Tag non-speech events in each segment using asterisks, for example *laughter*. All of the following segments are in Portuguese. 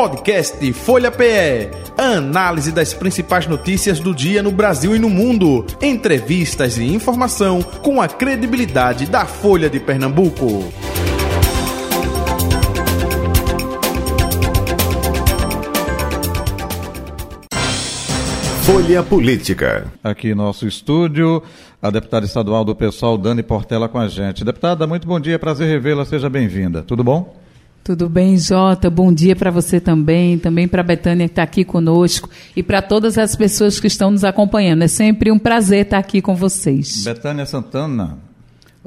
Podcast Folha PE. Análise das principais notícias do dia no Brasil e no mundo. Entrevistas e informação com a credibilidade da Folha de Pernambuco. Folha Política. Aqui nosso estúdio, a deputada estadual do PSOL, Dani Portela, com a gente. Deputada, muito bom dia, prazer revê-la, seja bem-vinda. Tudo bom? Tudo bem, Jota? Bom dia para você também, também para a Betânia que está aqui conosco e para todas as pessoas que estão nos acompanhando. É sempre um prazer estar aqui com vocês. Betânia Santana,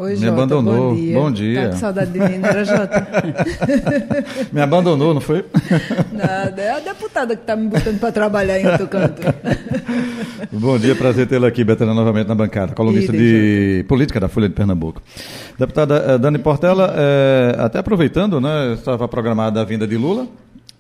Oi, Me Jota, abandonou. Bom dia. Bom dia. Tá com saudade de mim, não era, Jota? *laughs* Me abandonou, não foi? *laughs* Nada, é a deputada que está me botando para trabalhar em outro canto. *laughs* Bom dia, prazer tê-la aqui, Betânia, novamente na bancada, colunista de política da Folha de Pernambuco. Deputada eh, Dani Portela, eh, até aproveitando, né, estava programada a vinda de Lula,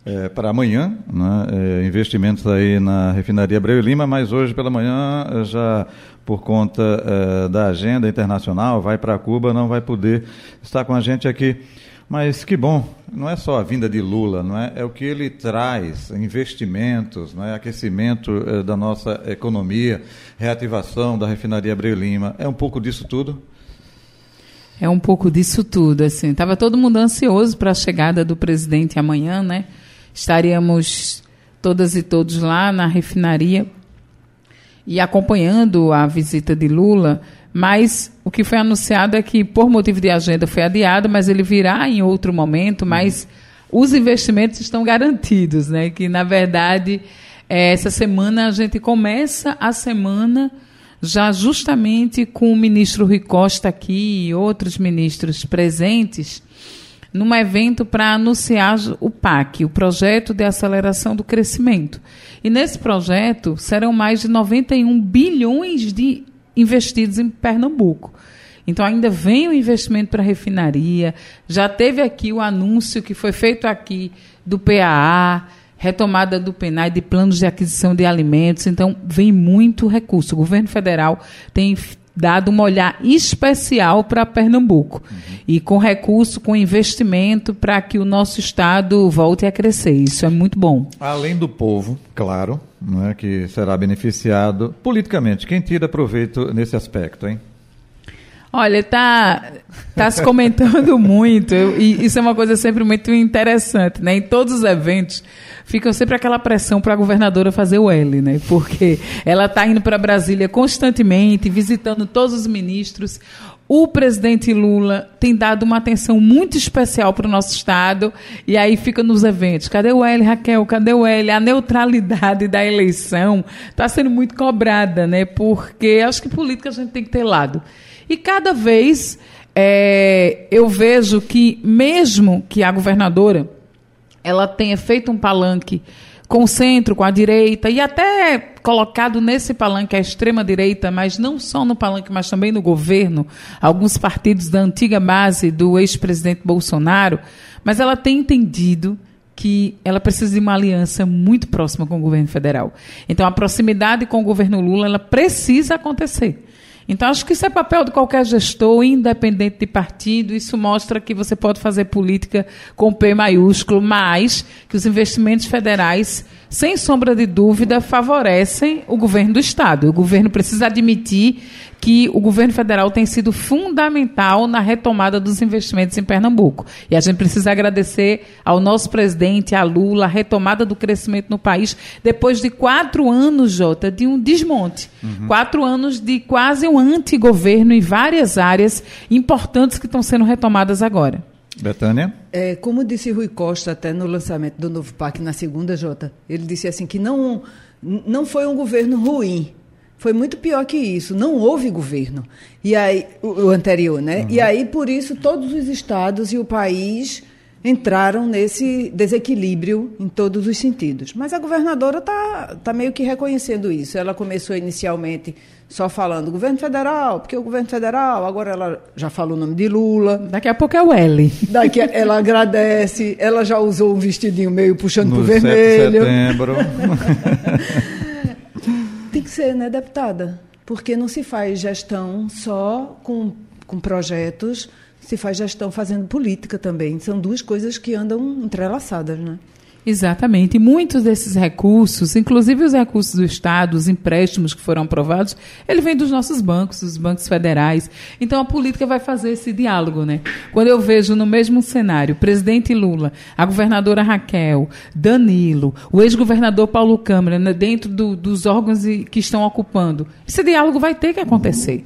é, para amanhã, né, é, investimentos aí na refinaria Abreu e Lima, mas hoje pela manhã eh, já por conta é, da agenda internacional, vai para Cuba, não vai poder estar com a gente aqui. Mas que bom, não é só a vinda de Lula, não é? É o que ele traz, investimentos, não é? aquecimento é, da nossa economia, reativação da refinaria Abreu e Lima. É um pouco disso tudo? É um pouco disso tudo, assim. Estava todo mundo ansioso para a chegada do presidente amanhã, né? Estaríamos todas e todos lá na refinaria e acompanhando a visita de Lula, mas o que foi anunciado é que, por motivo de agenda, foi adiado, mas ele virá em outro momento, mas os investimentos estão garantidos, né? Que, na verdade, é, essa semana a gente começa a semana já justamente com o ministro Rui Costa aqui e outros ministros presentes, num evento para anunciar o PAC, o Projeto de Aceleração do Crescimento. E nesse projeto serão mais de 91 bilhões de investidos em Pernambuco. Então ainda vem o investimento para a refinaria, já teve aqui o anúncio que foi feito aqui do PAA, retomada do PENAI de planos de aquisição de alimentos, então vem muito recurso. O governo federal tem dado um olhar especial para Pernambuco uhum. e com recurso, com investimento para que o nosso estado volte a crescer. Isso é muito bom. Além do povo, claro, não é que será beneficiado politicamente. Quem tira proveito nesse aspecto, hein? Olha, tá, tá se comentando muito, e isso é uma coisa sempre muito interessante, né? Em todos os eventos, fica sempre aquela pressão para a governadora fazer o L, né? Porque ela está indo para Brasília constantemente, visitando todos os ministros. O presidente Lula tem dado uma atenção muito especial para o nosso Estado, e aí fica nos eventos. Cadê o L, Raquel? Cadê o L? A neutralidade da eleição está sendo muito cobrada, né? Porque acho que política a gente tem que ter lado. E cada vez é, eu vejo que, mesmo que a governadora ela tenha feito um palanque com o centro, com a direita, e até colocado nesse palanque a extrema-direita, mas não só no palanque, mas também no governo, alguns partidos da antiga base do ex-presidente Bolsonaro, mas ela tem entendido que ela precisa de uma aliança muito próxima com o governo federal. Então, a proximidade com o governo Lula, ela precisa acontecer. Então, acho que isso é papel de qualquer gestor, independente de partido. Isso mostra que você pode fazer política com P maiúsculo, mas que os investimentos federais, sem sombra de dúvida, favorecem o governo do Estado. O governo precisa admitir que o governo federal tem sido fundamental na retomada dos investimentos em Pernambuco. E a gente precisa agradecer ao nosso presidente, a Lula, a retomada do crescimento no país, depois de quatro anos, Jota, de um desmonte. Uhum. Quatro anos de quase um antigoverno em várias áreas importantes que estão sendo retomadas agora. Betânia? É, como disse Rui Costa até no lançamento do novo PAC na segunda, Jota, ele disse assim que não, não foi um governo ruim, foi muito pior que isso. Não houve governo. E aí, o, o anterior, né? Uhum. E aí, por isso, todos os estados e o país entraram nesse desequilíbrio em todos os sentidos. Mas a governadora está tá meio que reconhecendo isso. Ela começou inicialmente só falando governo federal, porque o governo federal, agora ela já falou o nome de Lula. Daqui a pouco é o L. Daqui a, ela agradece, ela já usou um vestidinho meio puxando para o vermelho. setembro. *laughs* Que ser, né, deputada? Porque não se faz gestão só com, com projetos, se faz gestão fazendo política também. São duas coisas que andam entrelaçadas, né? Exatamente. E muitos desses recursos, inclusive os recursos do Estado, os empréstimos que foram aprovados, ele vem dos nossos bancos, dos bancos federais. Então a política vai fazer esse diálogo, né? Quando eu vejo no mesmo cenário, presidente Lula, a governadora Raquel, Danilo, o ex-governador Paulo Câmara, né, dentro do, dos órgãos que estão ocupando, esse diálogo vai ter que acontecer.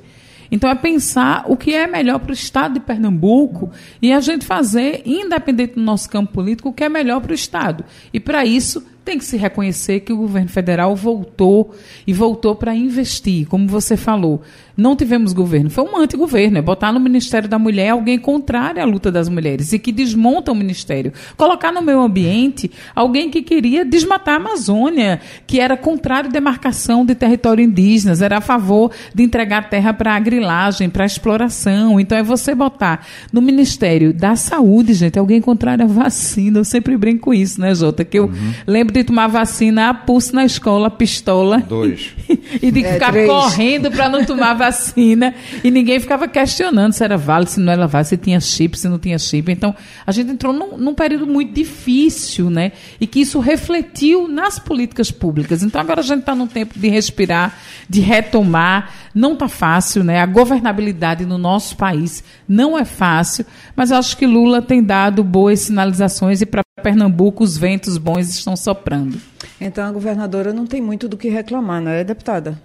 Então, é pensar o que é melhor para o Estado de Pernambuco e a gente fazer, independente do nosso campo político, o que é melhor para o Estado. E, para isso, tem que se reconhecer que o governo federal voltou e voltou para investir, como você falou. Não tivemos governo, foi um antigoverno, é botar no Ministério da Mulher alguém contrário à luta das mulheres e que desmonta o ministério. Colocar no meio ambiente alguém que queria desmatar a Amazônia, que era contrário à demarcação de território indígenas, era a favor de entregar terra para a grilagem, para a exploração. Então é você botar no Ministério da Saúde, gente, alguém contrário à vacina. Eu sempre brinco com isso, né, Jota? Que eu uhum. lembro de tomar vacina a pulso na escola, pistola. Dois. *laughs* e de é, ficar três. correndo para não tomar *laughs* vacina. E ninguém ficava questionando se era válido, se não era válido, se tinha chip, se não tinha chip. Então, a gente entrou num, num período muito difícil, né? E que isso refletiu nas políticas públicas. Então, agora a gente está num tempo de respirar, de retomar. Não está fácil, né? A governabilidade no nosso país não é fácil, mas acho que Lula tem dado boas sinalizações e para Pernambuco os ventos bons estão soprando. Então a governadora não tem muito do que reclamar, não é, deputada?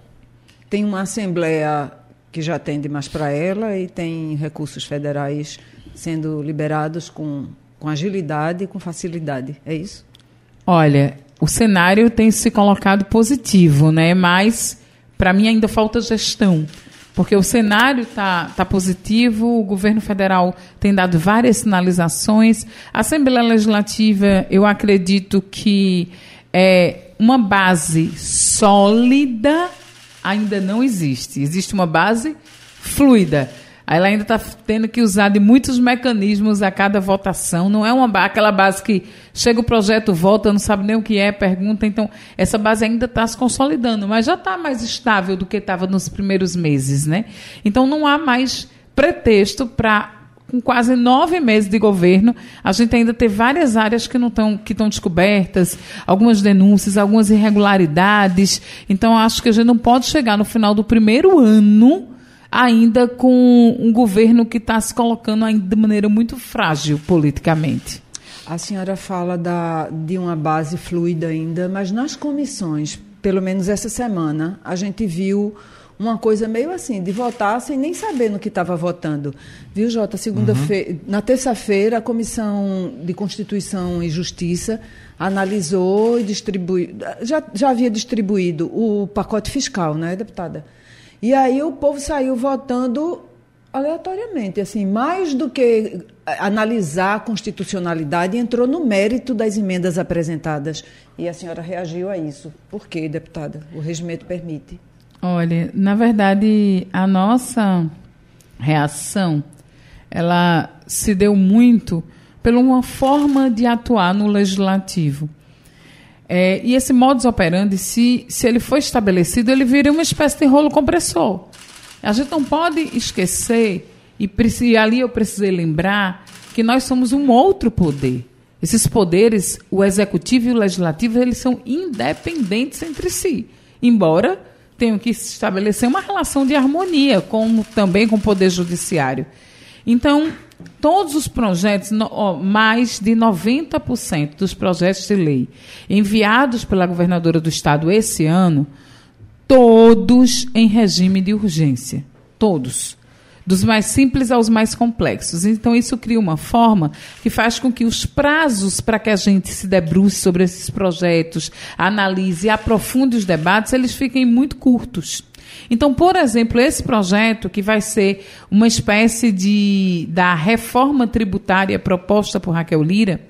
Tem uma assembleia que já atende mais para ela e tem recursos federais sendo liberados com, com agilidade e com facilidade. É isso? Olha, o cenário tem se colocado positivo, né? Mas para mim ainda falta gestão. Porque o cenário está tá positivo, o governo federal tem dado várias sinalizações. A Assembleia Legislativa, eu acredito que é uma base sólida ainda não existe. Existe uma base fluida. Ela ainda está tendo que usar de muitos mecanismos a cada votação. Não é uma aquela base que chega o projeto, volta, não sabe nem o que é, pergunta. Então, essa base ainda está se consolidando, mas já está mais estável do que estava nos primeiros meses, né? Então, não há mais pretexto para com quase nove meses de governo, a gente ainda tem várias áreas que não estão que estão descobertas, algumas denúncias, algumas irregularidades. Então, acho que a gente não pode chegar no final do primeiro ano ainda com um governo que está se colocando ainda de maneira muito frágil politicamente. A senhora fala da, de uma base fluida ainda, mas nas comissões, pelo menos essa semana, a gente viu uma coisa meio assim, de votar sem nem saber no que estava votando. Viu, Jota? Segunda-feira, uhum. na terça-feira, a Comissão de Constituição e Justiça analisou e distribuiu. Já, já havia distribuído o pacote fiscal, né, deputada? E aí o povo saiu votando aleatoriamente, assim, mais do que analisar a constitucionalidade, entrou no mérito das emendas apresentadas. E a senhora reagiu a isso. Por quê, deputada? O regimento permite. Olha, na verdade, a nossa reação, ela se deu muito por uma forma de atuar no legislativo. É, e esse modus operandi, se, se ele for estabelecido, ele vira uma espécie de rolo compressor. A gente não pode esquecer, e, e ali eu precisei lembrar, que nós somos um outro poder. Esses poderes, o executivo e o legislativo, eles são independentes entre si. Embora tenham que estabelecer uma relação de harmonia, como também com o poder judiciário. Então, todos os projetos, mais de 90% dos projetos de lei enviados pela governadora do estado esse ano, todos em regime de urgência. Todos. Dos mais simples aos mais complexos. Então, isso cria uma forma que faz com que os prazos para que a gente se debruce sobre esses projetos, analise e aprofunde os debates, eles fiquem muito curtos. Então, por exemplo, esse projeto, que vai ser uma espécie de da reforma tributária proposta por Raquel Lira,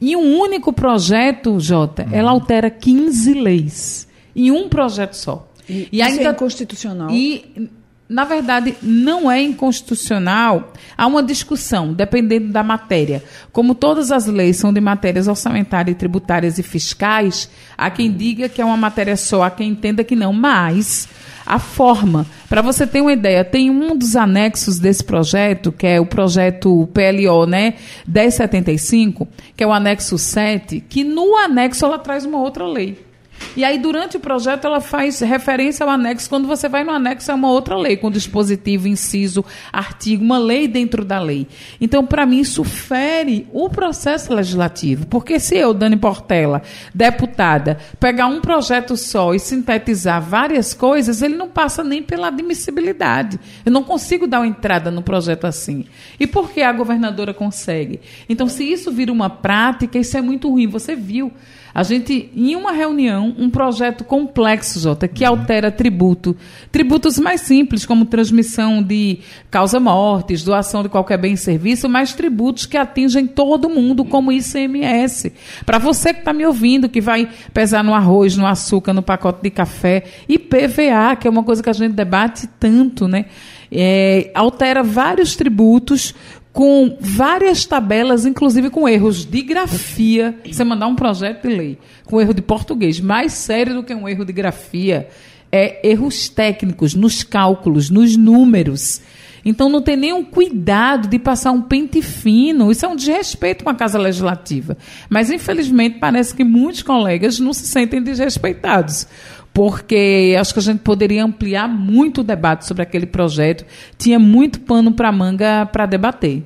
em um único projeto, Jota, uhum. ela altera 15 leis. Em um projeto só. E, e ainda é inconstitucional. E na verdade, não é inconstitucional. Há uma discussão, dependendo da matéria. Como todas as leis são de matérias orçamentárias, tributárias e fiscais, há quem diga que é uma matéria só, há quem entenda que não. Mas a forma, para você ter uma ideia, tem um dos anexos desse projeto, que é o projeto PLO, né, 1075, que é o anexo 7, que no anexo ela traz uma outra lei. E aí, durante o projeto, ela faz referência ao anexo. Quando você vai no anexo, é uma outra lei, com dispositivo, inciso, artigo, uma lei dentro da lei. Então, para mim, isso fere o processo legislativo. Porque se eu, Dani Portela, deputada, pegar um projeto só e sintetizar várias coisas, ele não passa nem pela admissibilidade. Eu não consigo dar uma entrada no projeto assim. E por que a governadora consegue? Então, se isso vira uma prática, isso é muito ruim. Você viu. A gente, em uma reunião, um projeto complexo, Jota, que altera tributo. Tributos mais simples, como transmissão de causa-mortes, doação de qualquer bem e serviço, mas tributos que atingem todo mundo, como ICMS. Para você que está me ouvindo, que vai pesar no arroz, no açúcar, no pacote de café, e PVA, que é uma coisa que a gente debate tanto, né? É, altera vários tributos com várias tabelas, inclusive com erros de grafia. Você mandar um projeto de lei com erro de português, mais sério do que um erro de grafia, é erros técnicos nos cálculos, nos números. Então não tem nenhum cuidado de passar um pente fino. Isso é um desrespeito com a Casa Legislativa. Mas, infelizmente, parece que muitos colegas não se sentem desrespeitados porque acho que a gente poderia ampliar muito o debate sobre aquele projeto. Tinha muito pano para manga para debater.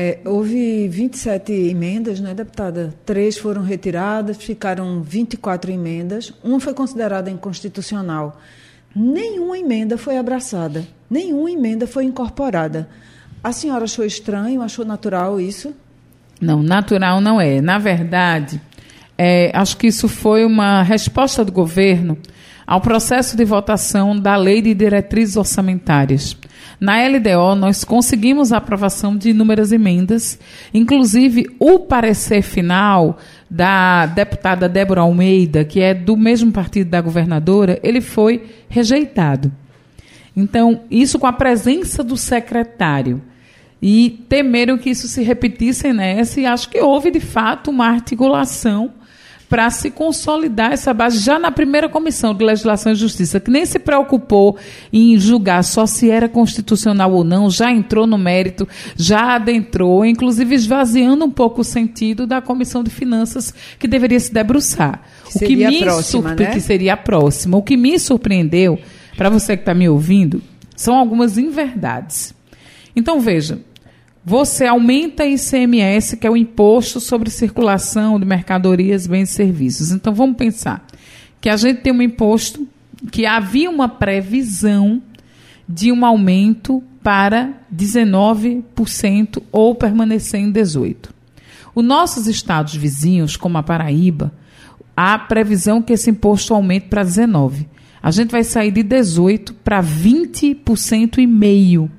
É, houve 27 emendas, né, deputada? Três foram retiradas, ficaram 24 emendas. Uma foi considerada inconstitucional. Nenhuma emenda foi abraçada, nenhuma emenda foi incorporada. A senhora achou estranho, achou natural isso? Não, natural não é. Na verdade, é, acho que isso foi uma resposta do governo ao processo de votação da Lei de Diretrizes Orçamentárias. Na LDO, nós conseguimos a aprovação de inúmeras emendas, inclusive o parecer final da deputada Débora Almeida, que é do mesmo partido da governadora, ele foi rejeitado. Então, isso com a presença do secretário. E temeram que isso se repetisse nessa, e acho que houve, de fato, uma articulação para se consolidar essa base já na primeira comissão de legislação e justiça, que nem se preocupou em julgar só se era constitucional ou não, já entrou no mérito, já adentrou, inclusive esvaziando um pouco o sentido da comissão de finanças que deveria se debruçar. Que o que me próxima, né? que seria a próxima. O que me surpreendeu, para você que está me ouvindo, são algumas inverdades. Então veja, você aumenta ICMS, que é o imposto sobre circulação de mercadorias, bens e serviços. Então vamos pensar que a gente tem um imposto que havia uma previsão de um aumento para 19% ou permanecer em 18%. Os nossos estados vizinhos, como a Paraíba, há previsão que esse imposto aumente para 19%. A gente vai sair de 18% para 20% e meio.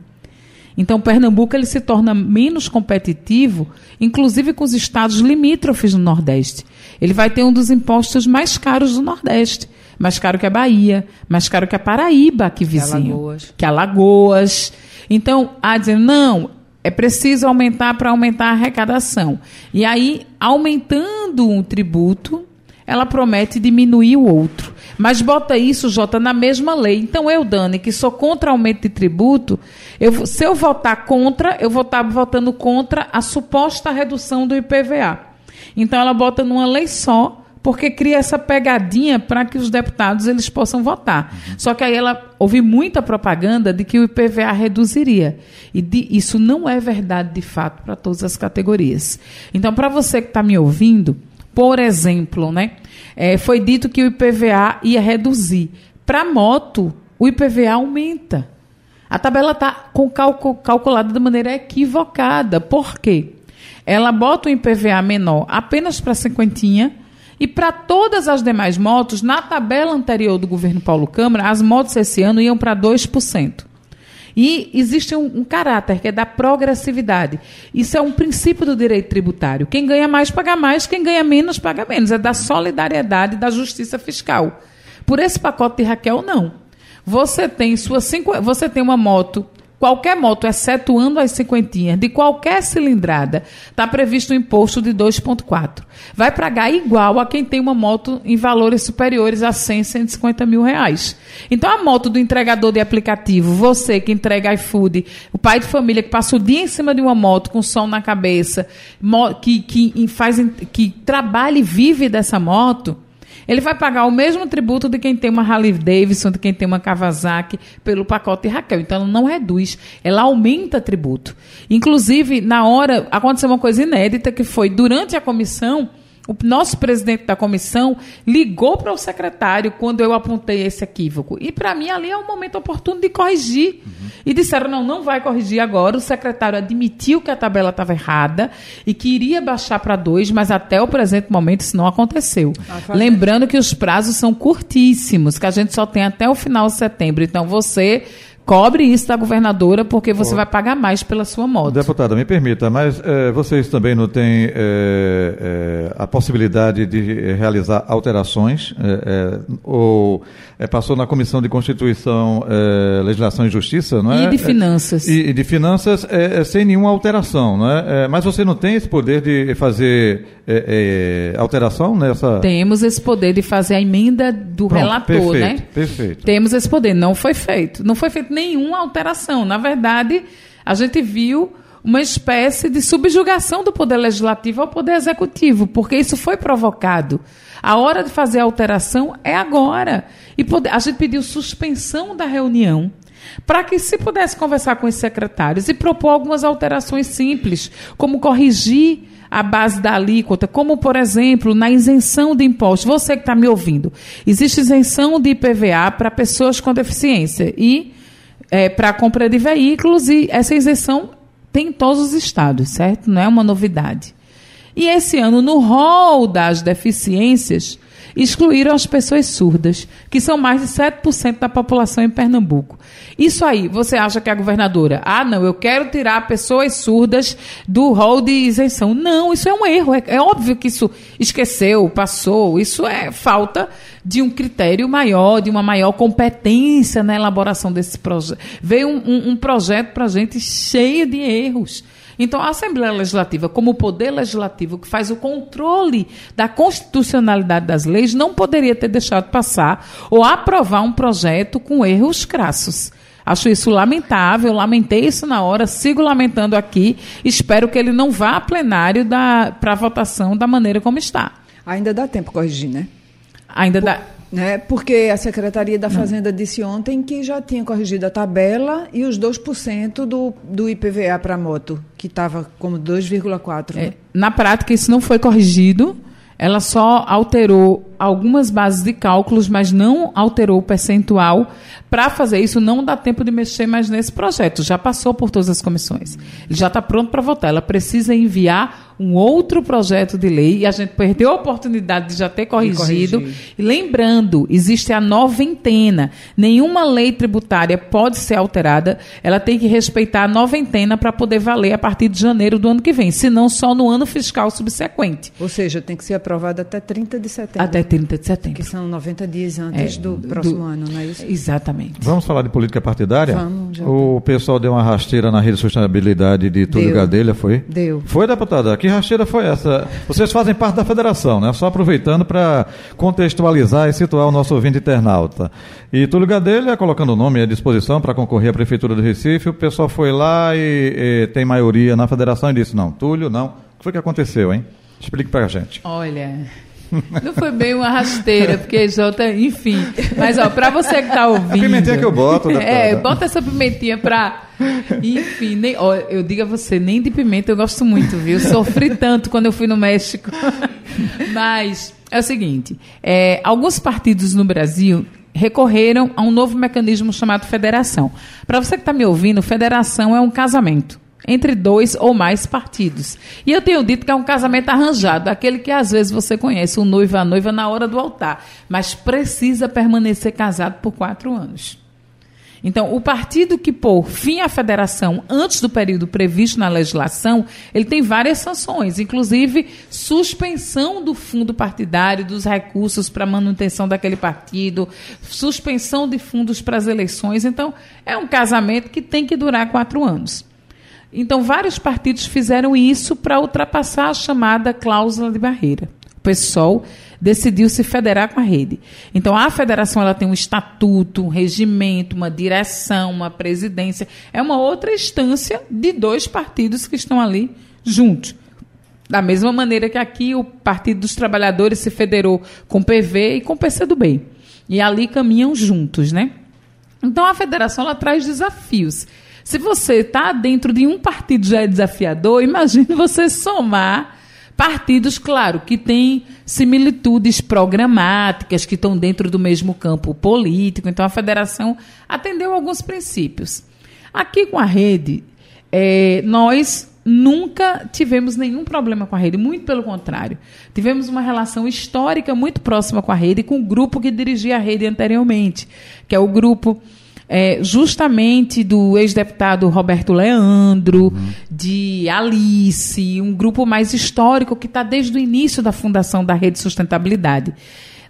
Então, Pernambuco ele se torna menos competitivo, inclusive com os estados limítrofes no Nordeste. Ele vai ter um dos impostos mais caros do Nordeste. Mais caro que a Bahia, mais caro que a Paraíba, que vizinho. Que Alagoas. Que Alagoas. Então, a dizer, não, é preciso aumentar para aumentar a arrecadação. E aí, aumentando um tributo, ela promete diminuir o outro. Mas bota isso, Jota, na mesma lei. Então eu, Dani, que sou contra aumento de tributo, eu, se eu votar contra, eu vou estar votando contra a suposta redução do IPVA. Então ela bota numa lei só, porque cria essa pegadinha para que os deputados eles possam votar. Só que aí ela houve muita propaganda de que o IPVA reduziria. E de, isso não é verdade de fato para todas as categorias. Então, para você que está me ouvindo, por exemplo, né? É, foi dito que o IPVA ia reduzir. Para moto, o IPVA aumenta. A tabela está calculada de maneira equivocada. Por quê? Ela bota o IPVA menor apenas para cinquentinha e para todas as demais motos, na tabela anterior do governo Paulo Câmara, as motos esse ano iam para 2%. E existe um, um, caráter que é da progressividade. Isso é um princípio do direito tributário. Quem ganha mais paga mais, quem ganha menos paga menos. É da solidariedade da justiça fiscal. Por esse pacote de Raquel, não. você tem sua cinco, você tem uma moto Qualquer moto, excetuando as cinquentinhas, de qualquer cilindrada, está previsto um imposto de 2,4. Vai pagar igual a quem tem uma moto em valores superiores a 100, 150 mil reais. Então, a moto do entregador de aplicativo, você que entrega iFood, o pai de família que passa o dia em cima de uma moto com som na cabeça, que, que, faz, que trabalha e vive dessa moto, ele vai pagar o mesmo tributo de quem tem uma Harley Davidson, de quem tem uma Kawasaki, pelo pacote Raquel. Então, ela não reduz, ela aumenta tributo. Inclusive, na hora, aconteceu uma coisa inédita, que foi, durante a comissão, o nosso presidente da comissão ligou para o secretário quando eu apontei esse equívoco. E para mim ali é o momento oportuno de corrigir. Uhum. E disseram: não, não vai corrigir agora. O secretário admitiu que a tabela estava errada e que iria baixar para dois, mas até o presente momento isso não aconteceu. Ah, Lembrando que os prazos são curtíssimos, que a gente só tem até o final de setembro. Então você cobre isso da governadora, porque você oh. vai pagar mais pela sua moto. Deputada, me permita, mas é, vocês também não têm é, é, a possibilidade de realizar alterações? ou passou na Comissão de Constituição, Legislação e Justiça, não é? E de Finanças. E, e, de Finanças sem nenhuma alteração, não é? mas você não tem esse poder de fazer alteração nessa... Temos esse poder de fazer a emenda do Pronto, relator, perfeito, né? Perfeito. Temos esse poder. Não foi feito. Não foi feito nenhuma alteração. Na verdade, a gente viu uma espécie de subjugação do poder legislativo ao poder executivo, porque isso foi provocado. A hora de fazer a alteração é agora. E a gente pediu suspensão da reunião para que se pudesse conversar com os secretários e propor algumas alterações simples, como corrigir a base da alíquota, como, por exemplo, na isenção de impostos. Você que está me ouvindo, existe isenção de IPVA para pessoas com deficiência e é, para compra de veículos e essa isenção tem em todos os estados, certo? Não é uma novidade. E esse ano, no rol das deficiências, excluíram as pessoas surdas, que são mais de 7% da população em Pernambuco. Isso aí, você acha que a governadora, ah, não, eu quero tirar pessoas surdas do rol de isenção. Não, isso é um erro. É, é óbvio que isso esqueceu, passou. Isso é falta de um critério maior, de uma maior competência na elaboração desse projeto. Veio um, um, um projeto para a gente cheio de erros. Então, a Assembleia Legislativa, como poder legislativo que faz o controle da constitucionalidade das leis, não poderia ter deixado passar ou aprovar um projeto com erros crassos. Acho isso lamentável, lamentei isso na hora, sigo lamentando aqui. Espero que ele não vá a plenário para votação da maneira como está. Ainda dá tempo corrigir, né? Ainda Por... dá. Né? Porque a Secretaria da Fazenda disse ontem que já tinha corrigido a tabela e os 2% do, do IPVA para moto, que estava como 2,4%. É, né? Na prática, isso não foi corrigido. Ela só alterou algumas bases de cálculos, mas não alterou o percentual. Para fazer isso, não dá tempo de mexer mais nesse projeto. Já passou por todas as comissões. Ele já está pronto para votar. Ela precisa enviar um outro projeto de lei e a gente perdeu a oportunidade de já ter corrigido. E lembrando, existe a noventena. Nenhuma lei tributária pode ser alterada. Ela tem que respeitar a noventena para poder valer a partir de janeiro do ano que vem, senão só no ano fiscal subsequente. Ou seja, tem que ser aprovada até 30 de setembro. Até 30 de setembro. Que são 90 dias antes é, do próximo do, ano, não é isso? Exatamente. Vamos falar de política partidária? Vamos. Já o pessoal deu uma rasteira na rede de sustentabilidade de Túlio Gadelha, foi? Deu. Foi, deputada? Aqui rasteira foi essa? Vocês fazem parte da federação, né? Só aproveitando para contextualizar e situar o nosso ouvinte internauta. E Túlio Gadelha, colocando o nome à disposição para concorrer à Prefeitura do Recife, o pessoal foi lá e, e tem maioria na federação e disse, não, Túlio, não. O que foi que aconteceu, hein? Explique para a gente. Olha, não foi bem uma rasteira, porque Jota, enfim. Mas, ó, para você que está ouvindo. A pimentinha que eu boto, É, bota essa pimentinha para. Enfim, nem, ó, eu digo a você, nem de pimenta eu gosto muito, viu? Sofri tanto quando eu fui no México. Mas é o seguinte: é, alguns partidos no Brasil recorreram a um novo mecanismo chamado federação. Para você que está me ouvindo, federação é um casamento entre dois ou mais partidos. E eu tenho dito que é um casamento arranjado, aquele que às vezes você conhece o noivo e a noiva na hora do altar, mas precisa permanecer casado por quatro anos. Então, o partido que pôr fim à federação antes do período previsto na legislação, ele tem várias sanções, inclusive suspensão do fundo partidário, dos recursos para manutenção daquele partido, suspensão de fundos para as eleições. Então, é um casamento que tem que durar quatro anos. Então, vários partidos fizeram isso para ultrapassar a chamada cláusula de barreira. O PSOL decidiu se federar com a rede. Então, a federação ela tem um estatuto, um regimento, uma direção, uma presidência. É uma outra instância de dois partidos que estão ali juntos. Da mesma maneira que aqui o Partido dos Trabalhadores se federou com o PV e com o PCdoB. E ali caminham juntos, né? Então, a federação ela traz desafios. Se você está dentro de um partido já é desafiador, imagine você somar partidos, claro, que têm similitudes programáticas, que estão dentro do mesmo campo político. Então, a federação atendeu alguns princípios. Aqui com a rede, é, nós nunca tivemos nenhum problema com a rede, muito pelo contrário. Tivemos uma relação histórica muito próxima com a rede, com o grupo que dirigia a rede anteriormente, que é o grupo é, justamente do ex-deputado Roberto Leandro, uhum. de Alice, um grupo mais histórico que está desde o início da fundação da Rede Sustentabilidade.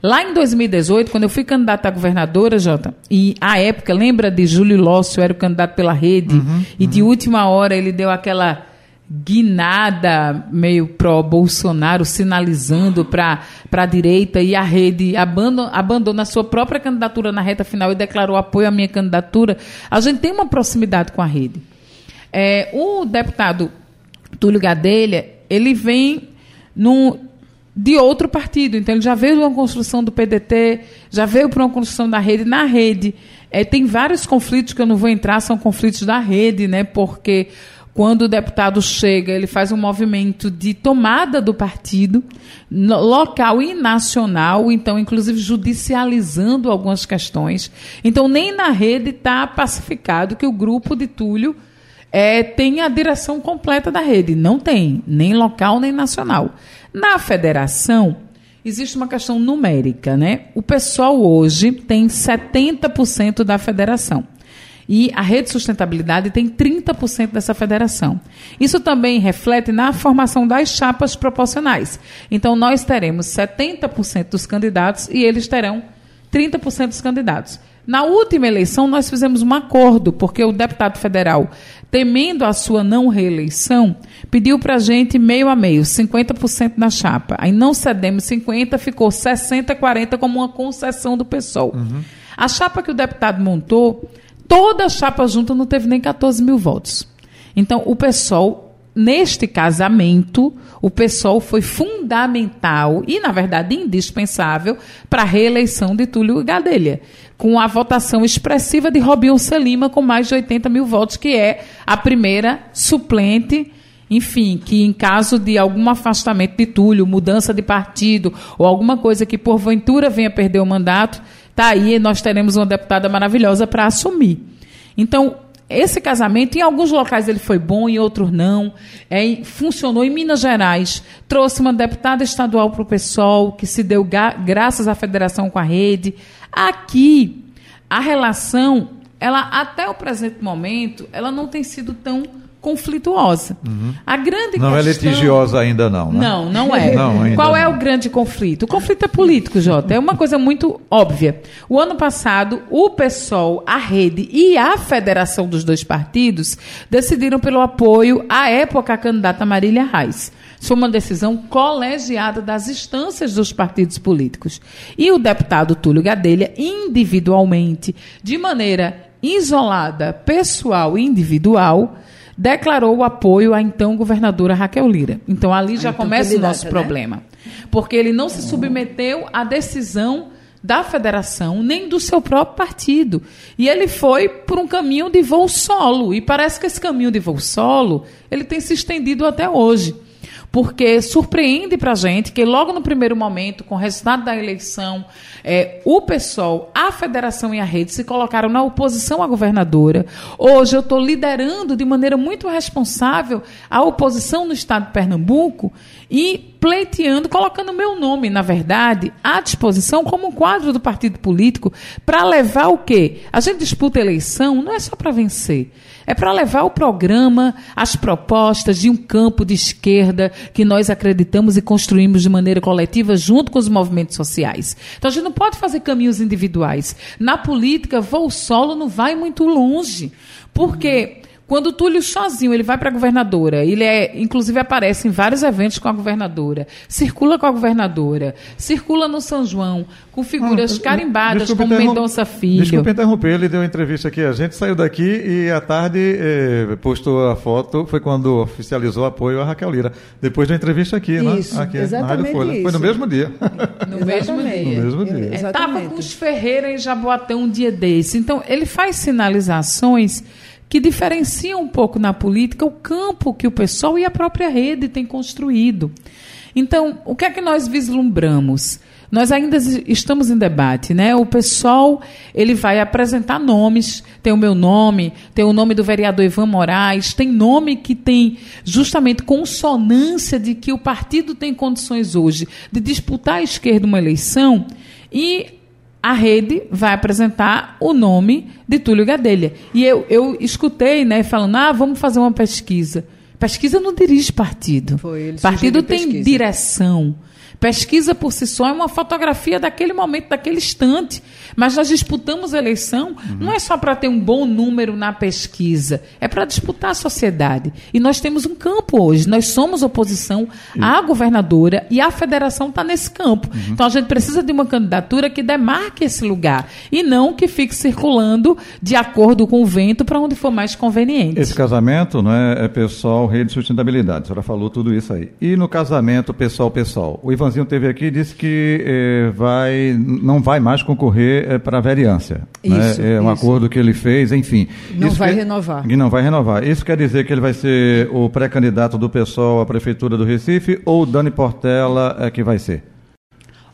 Lá em 2018, quando eu fui candidata a governadora, Jota, e à época, lembra de Júlio Lócio, era o candidato pela rede, uhum, e uhum. de última hora ele deu aquela guinada meio pró-Bolsonaro, sinalizando para a direita e a rede abandona, a sua própria candidatura na reta final e declarou apoio à minha candidatura, a gente tem uma proximidade com a rede. É, o deputado Túlio Gadelha, ele vem de outro partido, então ele já veio de uma construção do PDT, já veio para uma construção da rede. Na rede, é, tem vários conflitos que eu não vou entrar, são conflitos da rede, né? Porque quando o deputado chega, ele faz um movimento de tomada do partido, local e nacional, então, inclusive, judicializando algumas questões. Então, nem na rede está pacificado que o grupo de Túlio é, tem a direção completa da rede. Não tem, nem local nem nacional. Na federação, existe uma questão numérica, né? O pessoal hoje tem 70% da federação. E a rede sustentabilidade tem 30% dessa federação. Isso também reflete na formação das chapas proporcionais. Então, nós teremos 70% dos candidatos e eles terão 30% dos candidatos. Na última eleição, nós fizemos um acordo, porque o deputado federal, temendo a sua não reeleição, pediu para a gente meio a meio, 50% na chapa. Aí não cedemos 50%, ficou 60%, 40% como uma concessão do PSOL. Uhum. A chapa que o deputado montou toda a chapa junta não teve nem 14 mil votos. Então, o PSOL, neste casamento, o PSOL foi fundamental e, na verdade, indispensável para a reeleição de Túlio Gadelha, com a votação expressiva de Robinho Selima, com mais de 80 mil votos, que é a primeira suplente enfim, que em caso de algum afastamento de Túlio, mudança de partido ou alguma coisa que porventura venha perder o mandato, Tá aí, nós teremos uma deputada maravilhosa para assumir. Então, esse casamento, em alguns locais ele foi bom, em outros não. É, funcionou em Minas Gerais. Trouxe uma deputada estadual para o PSOL, que se deu graças à federação com a rede. Aqui, a relação, ela até o presente momento, ela não tem sido tão conflituosa. Uhum. A grande não é questão... é litigiosa ainda não, né? Não, não *laughs* é. Não, Qual é não. o grande conflito? O conflito é político, Jota. É uma coisa muito óbvia. O ano passado, o PSOL, a rede e a federação dos dois partidos decidiram pelo apoio à época à candidata Marília Reis. Foi uma decisão colegiada das instâncias dos partidos políticos. E o deputado Túlio Gadelha, individualmente, de maneira isolada, pessoal e individual, declarou o apoio à então governadora Raquel Lira. Então ali já então, começa o nosso né? problema. Porque ele não se submeteu à decisão da federação, nem do seu próprio partido. E ele foi por um caminho de voo solo. E parece que esse caminho de voo solo, ele tem se estendido até hoje. Porque surpreende para a gente que logo no primeiro momento, com o resultado da eleição, é, o PSOL, a federação e a rede se colocaram na oposição à governadora. Hoje eu estou liderando de maneira muito responsável a oposição no estado de Pernambuco e pleiteando, colocando meu nome, na verdade, à disposição como um quadro do partido político para levar o quê? A gente disputa eleição não é só para vencer, é para levar o programa, as propostas de um campo de esquerda que nós acreditamos e construímos de maneira coletiva junto com os movimentos sociais. Então a gente não pode fazer caminhos individuais. Na política, voo solo não vai muito longe. Porque quando o Túlio sozinho ele vai para a governadora, ele é, inclusive aparece em vários eventos com a governadora, circula com a governadora, circula no São João com figuras ah, carimbadas como Mendonça Filho. Desculpe interromper, ele deu uma entrevista aqui, a gente saiu daqui e à tarde eh, postou a foto, foi quando oficializou apoio a Raquel Lira, depois da entrevista aqui, isso, né? Aqui, exatamente na Folha. Isso. Foi no mesmo dia. No mesmo dia. No mesmo dia. Estava com os Ferreira em Jaboatão um dia desse. Então, ele faz sinalizações que diferencia um pouco na política o campo que o pessoal e a própria rede têm construído. Então, o que é que nós vislumbramos? Nós ainda estamos em debate, né? O pessoal ele vai apresentar nomes, tem o meu nome, tem o nome do vereador Ivan Moraes, tem nome que tem justamente consonância de que o partido tem condições hoje de disputar à esquerda uma eleição e a rede vai apresentar o nome de Túlio Gadelha. E eu, eu escutei, né, falando, ah, vamos fazer uma pesquisa. Pesquisa não dirige partido. Foi, partido tem pesquisa. direção. Pesquisa por si só é uma fotografia daquele momento, daquele instante. Mas nós disputamos a eleição uhum. não é só para ter um bom número na pesquisa, é para disputar a sociedade. E nós temos um campo hoje. Nós somos oposição uhum. à governadora e a federação está nesse campo. Uhum. Então a gente precisa de uma candidatura que demarque esse lugar e não que fique circulando de acordo com o vento para onde for mais conveniente. Esse casamento não é, é pessoal, rede de sustentabilidade. A senhora falou tudo isso aí. E no casamento pessoal, pessoal. O Ivan Ivanzinho teve aqui e disse que eh, vai, não vai mais concorrer eh, para a vereança. Né? Isso, né? É um isso. acordo que ele fez, enfim. Não vai quer, renovar. E não vai renovar. Isso quer dizer que ele vai ser o pré-candidato do PSOL à Prefeitura do Recife ou Dani Portela é que vai ser?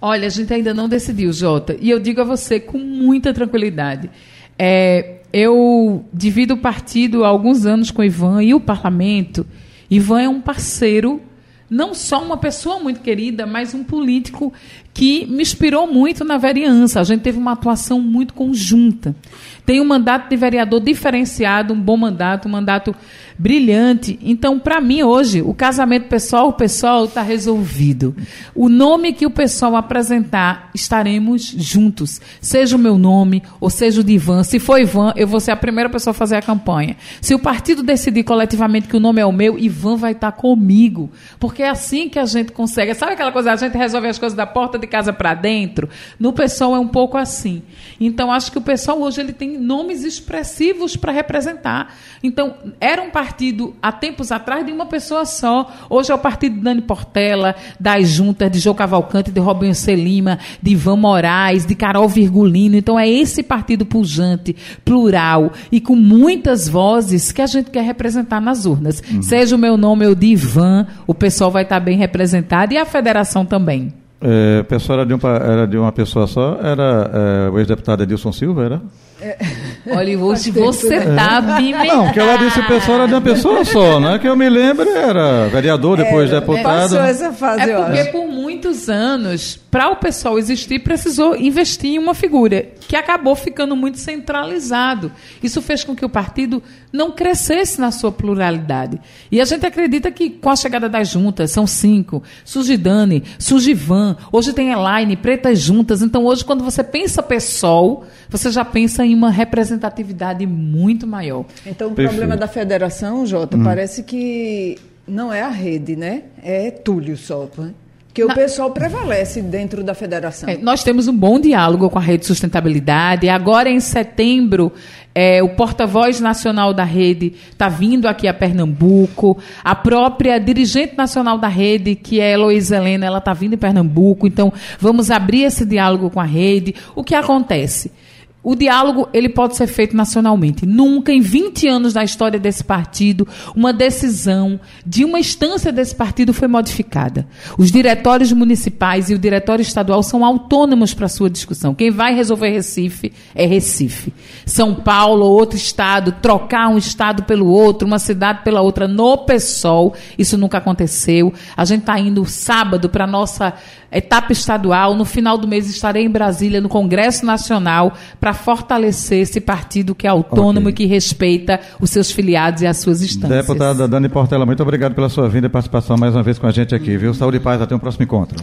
Olha, a gente ainda não decidiu, Jota. E eu digo a você com muita tranquilidade. É, eu divido o partido há alguns anos com o Ivan e o parlamento. Ivan é um parceiro não só uma pessoa muito querida, mas um político que me inspirou muito na vereança. A gente teve uma atuação muito conjunta. Tem um mandato de vereador diferenciado, um bom mandato, um mandato brilhante. Então, para mim, hoje, o casamento pessoal, o pessoal está resolvido. O nome que o pessoal apresentar, estaremos juntos. Seja o meu nome, ou seja o de Ivan. Se for Ivan, eu vou ser a primeira pessoa a fazer a campanha. Se o partido decidir coletivamente que o nome é o meu, Ivan vai estar tá comigo. Porque é assim que a gente consegue. Sabe aquela coisa, a gente resolve as coisas da porta de casa para dentro? No pessoal é um pouco assim. Então, acho que o pessoal hoje ele tem nomes expressivos para representar. Então, era um partido há tempos atrás de uma pessoa só. Hoje é o partido de Dani Portela, das juntas de João Cavalcante, de Robinho Celima, de Ivan Moraes, de Carol Virgulino. Então, é esse partido pujante, plural e com muitas vozes que a gente quer representar nas urnas. Uhum. Seja o meu nome ou de Ivan, o pessoal vai estar bem representado e a federação também. É, a pessoa era de, uma, era de uma pessoa só? Era é, o ex-deputado Edilson Silva, era? É. Olha, hoje você está bem Não, porque ela disse que a pessoa era de uma pessoa só, né? Que eu me lembro era vereador, depois é, deputado. É, essa fase, é porque por muitos anos, para o pessoal existir, precisou investir em uma figura que acabou ficando muito centralizado. Isso fez com que o partido não crescesse na sua pluralidade. E a gente acredita que com a chegada das juntas, são cinco, surge Dani, surge Ivan, hoje tem Elaine, Pretas Juntas. Então hoje, quando você pensa PSOL, você já pensa em uma representatividade muito maior. Então, o Perfeito. problema da federação, Jota, hum. parece que não é a rede, né? É Túlio só. Né? Que o Na... pessoal prevalece dentro da federação. É, nós temos um bom diálogo com a Rede Sustentabilidade. Agora, em setembro, é, o porta-voz nacional da rede está vindo aqui a Pernambuco. A própria dirigente nacional da rede, que é Heloísa Helena, ela está vindo em Pernambuco. Então, vamos abrir esse diálogo com a rede. O que acontece? O diálogo ele pode ser feito nacionalmente. Nunca em 20 anos da história desse partido, uma decisão de uma instância desse partido foi modificada. Os diretórios municipais e o diretório estadual são autônomos para sua discussão. Quem vai resolver Recife é Recife. São Paulo, outro estado, trocar um estado pelo outro, uma cidade pela outra no PSOL, isso nunca aconteceu. A gente está indo sábado para a nossa etapa estadual. No final do mês estarei em Brasília, no Congresso Nacional, para fortalecer esse partido que é autônomo okay. e que respeita os seus filiados e as suas instâncias. Deputada Dani Portela, muito obrigado pela sua vinda e participação mais uma vez com a gente aqui, viu? Saúde e paz, até o um próximo encontro.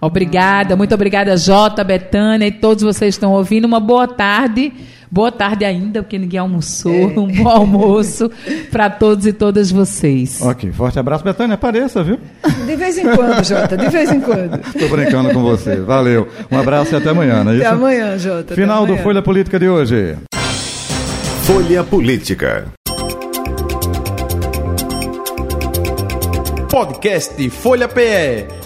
Obrigada, muito obrigada, Jota, Betânia e todos vocês que estão ouvindo. Uma boa tarde. Boa tarde ainda, porque ninguém almoçou. É. Um bom almoço para todos e todas vocês. Ok, forte abraço, Betânia. Apareça, viu? De vez em quando, Jota, de vez em quando. Estou brincando com você. Valeu. Um abraço e até amanhã, não é isso? Até amanhã, Jota. Final amanhã. do Folha Política de hoje. Folha Política. Podcast Folha PE